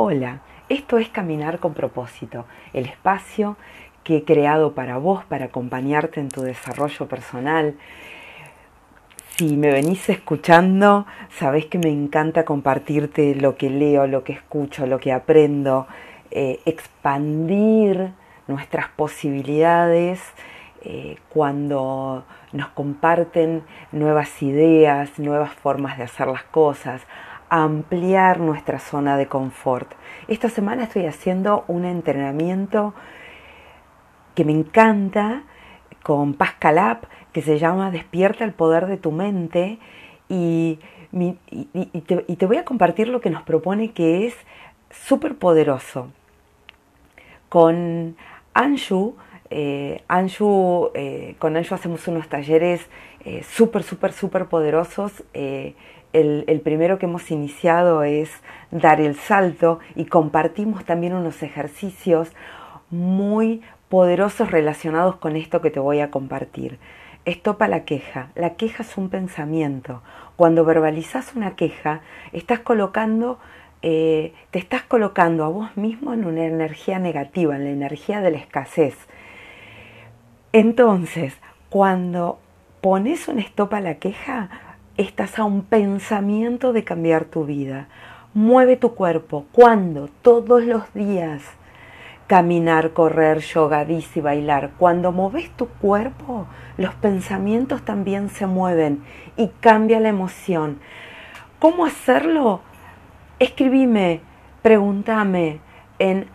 Hola, esto es Caminar con propósito, el espacio que he creado para vos, para acompañarte en tu desarrollo personal. Si me venís escuchando, sabés que me encanta compartirte lo que leo, lo que escucho, lo que aprendo, eh, expandir nuestras posibilidades eh, cuando nos comparten nuevas ideas, nuevas formas de hacer las cosas, ampliar nuestra zona de confort. Esta semana estoy haciendo un entrenamiento que me encanta con Pascal App que se llama Despierta el poder de tu mente y, te, voy a compartir lo que nos propone que es súper poderoso. Con Anshu, eh, Anshu eh, con Anshu hacemos unos talleres eh, súper, súper, súper poderosos. Eh, el, primero que hemos iniciado es dar el salto y compartimos también unos ejercicios muy poderosos relacionados con esto que te voy a compartir. Estopa la queja. La queja es un pensamiento. Cuando verbalizas una queja, estás colocando, te estás colocando a vos mismo en una energía negativa, en la energía de la escasez. Entonces, cuando pones un stop a la queja, estás a un pensamiento de cambiar tu vida. Mueve tu cuerpo. ¿Cuándo? Todos los días. Caminar, correr, yoga, bici, bailar. Cuando moves tu cuerpo, los pensamientos también se mueven y cambia la emoción. ¿Cómo hacerlo? Escribime, pregúntame en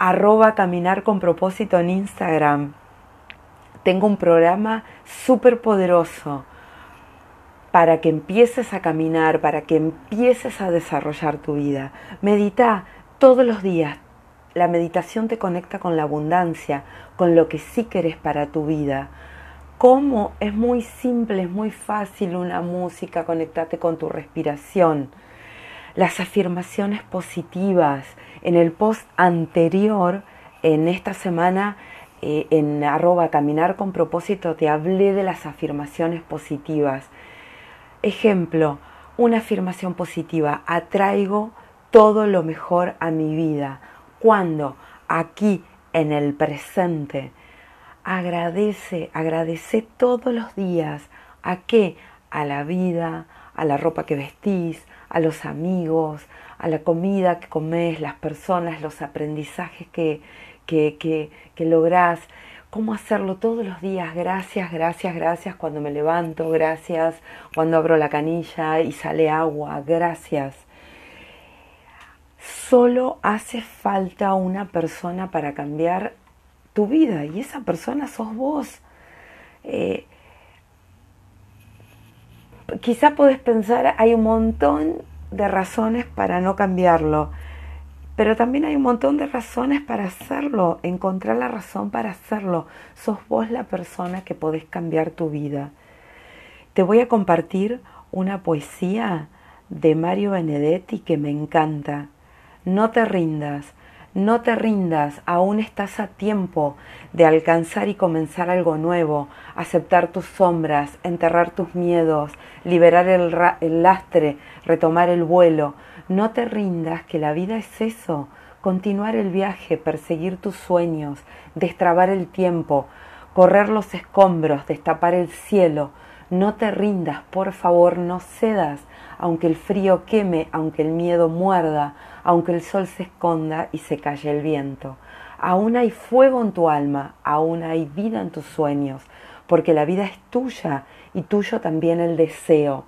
arroba caminar con propósito en Instagram. Tengo un programa súper poderoso para que empieces a caminar, para que empieces a desarrollar tu vida. Medita todos los días. La meditación te conecta con la abundancia, con lo que sí querés para tu vida. ¿Cómo? Es muy simple, es muy fácil una música, conectarte con tu respiración. Las afirmaciones positivas. En el post anterior, en esta semana, eh, en arroba caminar con propósito, te hablé de las afirmaciones positivas Ejemplo, una afirmación positiva, atraigo todo lo mejor a mi vida. Cuando aquí, en el presente, agradece, agradece todos los días. ¿A qué? A la vida, a la ropa que vestís, a los amigos, a la comida que comes, las personas, los aprendizajes que, que, que, que lográs cómo hacerlo todos los días. Gracias, gracias, gracias cuando me levanto, gracias cuando abro la canilla y sale agua, gracias. Solo hace falta una persona para cambiar tu vida y esa persona sos vos. Eh, quizá podés pensar, hay un montón de razones para no cambiarlo. Pero también hay un montón de razones para hacerlo, encontrar la razón para hacerlo. Sos vos la persona que podés cambiar tu vida. Te voy a compartir una poesía de Mario Benedetti que me encanta. No te rindas, no te rindas, aún estás a tiempo de alcanzar y comenzar algo nuevo, aceptar tus sombras, enterrar tus miedos, liberar el, el lastre, retomar el vuelo, no te rindas, que la vida es eso, continuar el viaje, perseguir tus sueños, destrabar el tiempo, correr los escombros, destapar el cielo. No te rindas, por favor, no cedas, aunque el frío queme, aunque el miedo muerda, aunque el sol se esconda y se calle el viento. Aún hay fuego en tu alma, aún hay vida en tus sueños, porque la vida es tuya y tuyo también el deseo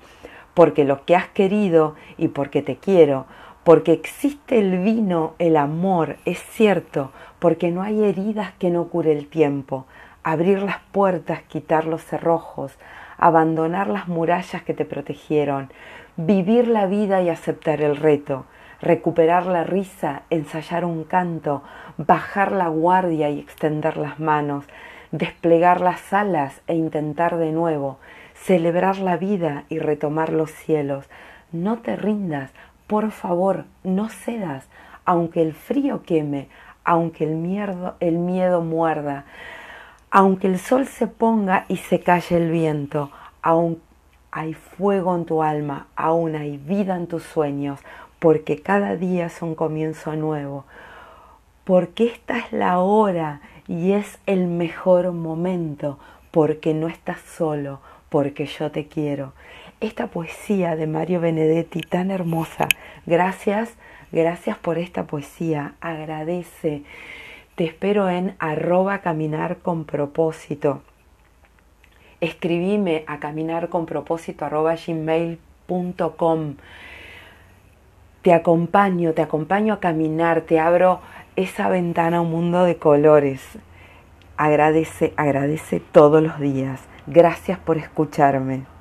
porque lo que has querido y porque te quiero, porque existe el vino, el amor, es cierto, porque no hay heridas que no cure el tiempo, abrir las puertas, quitar los cerrojos, abandonar las murallas que te protegieron, vivir la vida y aceptar el reto, recuperar la risa, ensayar un canto, bajar la guardia y extender las manos, desplegar las alas e intentar de nuevo, celebrar la vida y retomar los cielos. No te rindas, por favor, no cedas, aunque el frío queme, aunque el miedo, el miedo muerda, aunque el sol se ponga y se calle el viento, aún hay fuego en tu alma, aún hay vida en tus sueños, porque cada día es un comienzo nuevo, porque esta es la hora y es el mejor momento, porque no estás solo, porque yo te quiero. Esta poesía de Mario Benedetti tan hermosa, gracias, gracias por esta poesía, agradece. Te espero en arroba caminar con propósito. Escribime a caminar con propósito. Te acompaño, te acompaño a caminar, te abro esa ventana a un mundo de colores. Agradece, agradece todos los días. Gracias por escucharme.